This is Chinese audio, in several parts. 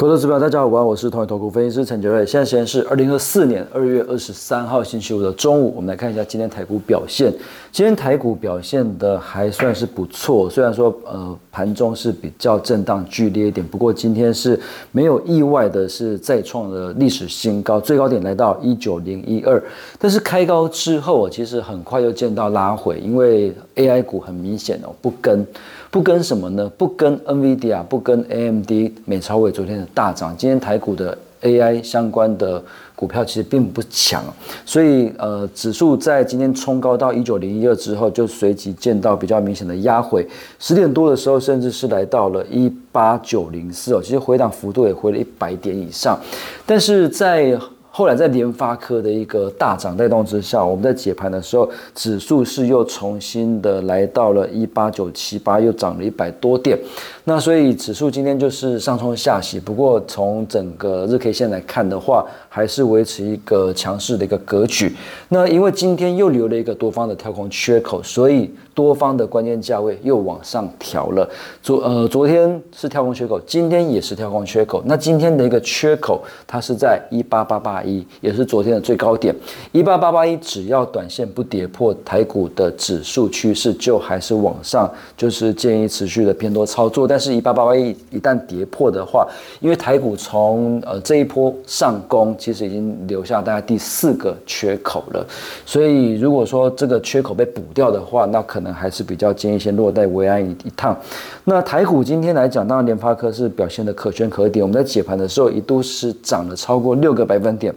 口头指标，大家好，我是同一投顾分析师陈杰瑞。现在时间是二零二四年二月二十三号星期五的中午，我们来看一下今天台股表现。今天台股表现的还算是不错，虽然说呃盘中是比较震荡剧烈一点，不过今天是没有意外的是再创了历史新高，最高点来到一九零一二。但是开高之后，其实很快又见到拉回，因为 AI 股很明显哦不跟。不跟什么呢？不跟 NVIDIA，不跟 AMD、美超伟昨天大涨。今天台股的 AI 相关的股票其实并不强，所以呃，指数在今天冲高到一九零一二之后，就随即见到比较明显的压回。十点多的时候，甚至是来到了一八九零四哦，其实回档幅度也回了一百点以上，但是在后来在联发科的一个大涨带动之下，我们在解盘的时候，指数是又重新的来到了一八九七八，又涨了一百多点。那所以指数今天就是上冲下洗，不过从整个日 K 线来看的话，还是维持一个强势的一个格局。那因为今天又留了一个多方的跳空缺口，所以多方的关键价位又往上调了。昨呃昨天是跳空缺口，今天也是跳空缺口。那今天的一个缺口，它是在一八八八一，也是昨天的最高点。一八八八一，只要短线不跌破台股的指数趋势，就还是往上，就是建议持续的偏多操作。但是，一八八八一一旦跌破的话，因为台股从呃这一波上攻，其实已经留下大概第四个缺口了，所以如果说这个缺口被补掉的话，那可能还是比较建议先落袋为安一一趟。那台股今天来讲，当然联发科是表现的可圈可点，我们在解盘的时候一度是涨了超过六个百分点。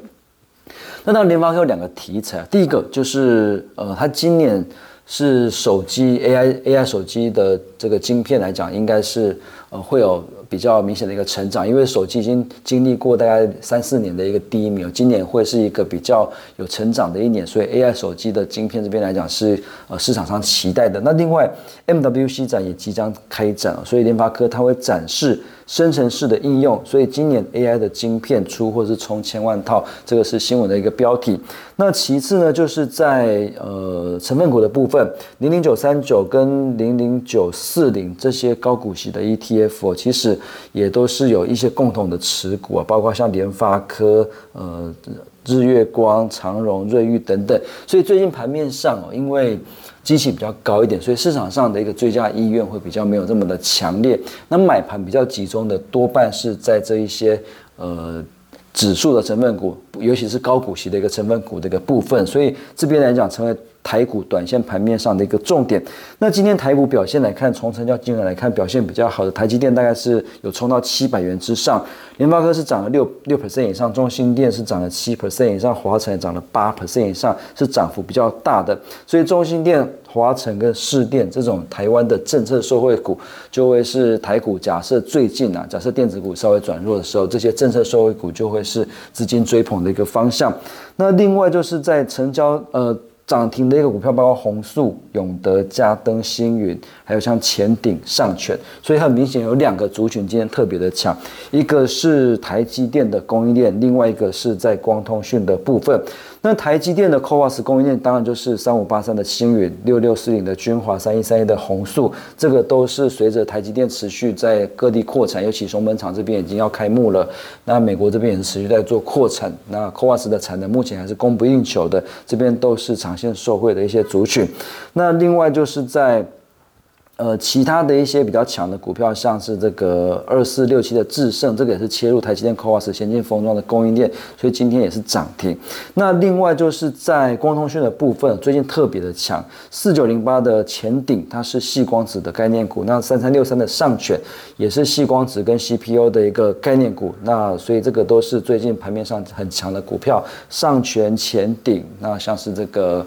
那当然联发科有两个题材，第一个就是呃，它今年。是手机 AI AI 手机的这个晶片来讲，应该是呃会有比较明显的一个成长，因为手机已经经历过大概三四年的一个低迷，今年会是一个比较有成长的一年，所以 AI 手机的晶片这边来讲是呃市场上期待的。那另外 MWC 展也即将开展所以联发科它会展示。生成式的应用，所以今年 AI 的晶片出或是冲千万套，这个是新闻的一个标题。那其次呢，就是在呃成分股的部分，零零九三九跟零零九四零这些高股息的 ETF，其实也都是有一些共同的持股啊，包括像联发科、呃日月光、长荣、瑞昱等等。所以最近盘面上哦，因为机器比较高一点，所以市场上的一个追加意愿会比较没有这么的强烈。那买盘比较集中的多半是在这一些呃指数的成分股，尤其是高股息的一个成分股的一个部分。所以这边来讲，成为台股短线盘面上的一个重点。那今天台股表现来看，从成交金额来看，表现比较好的台积电大概是有冲到七百元之上。联发科是涨了六六 percent 以上，中芯电是涨了七 percent 以上，华晨涨了八 percent 以上，是涨幅比较大的。所以中芯电、华晨跟市电这种台湾的政策受惠股，就会是台股。假设最近啊，假设电子股稍微转弱的时候，这些政策受惠股就会是资金追捧的一个方向。那另外就是在成交呃。涨停的一个股票，包括红树、永德、嘉登、星云，还有像前顶、上权，所以很明显有两个族群今天特别的强，一个是台积电的供应链，另外一个是在光通讯的部分。那台积电的 c o a s 供应链当然就是三五八三的星云、六六四零的君华、三一三一的宏塑，这个都是随着台积电持续在各地扩产，尤其松本厂这边已经要开幕了，那美国这边也是持续在做扩产，那 c o a s 的产能目前还是供不应求的，这边都是长线受惠的一些族群。那另外就是在。呃，其他的一些比较强的股票，像是这个二四六七的智胜，这个也是切入台积电 c o s 先进封装的供应链，所以今天也是涨停。那另外就是在光通讯的部分，最近特别的强，四九零八的前顶，它是细光子的概念股；那三三六三的上权也是细光子跟 CPU 的一个概念股。那所以这个都是最近盘面上很强的股票，上权、前顶，那像是这个。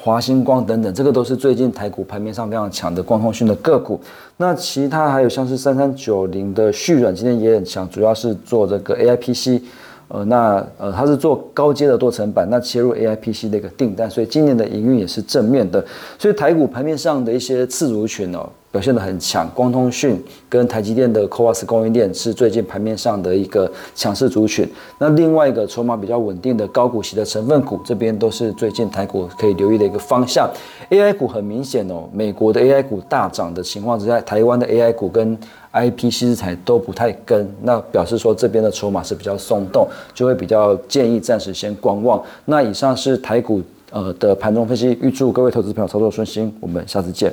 华星光等等，这个都是最近台股盘面上非常强的光通讯的个股。那其他还有像是三三九零的旭软，今天也很强，主要是做这个 A I P C。呃，那呃，它是做高阶的多层板，那切入 A I P C 的一个订单，所以今年的营运也是正面的。所以台股盘面上的一些次族群哦，表现得很强，光通讯跟台积电的 CoWoS 供应链是最近盘面上的一个强势族群。那另外一个筹码比较稳定的高股息的成分股，这边都是最近台股可以留意的一个方向。AI 股很明显哦，美国的 AI 股大涨的情况之下，台湾的 AI 股跟 IP 稀材都不太跟，那表示说这边的筹码是比较松动，就会比较建议暂时先观望。那以上是台股呃的盘中分析，预祝各位投资朋友操作顺心，我们下次见。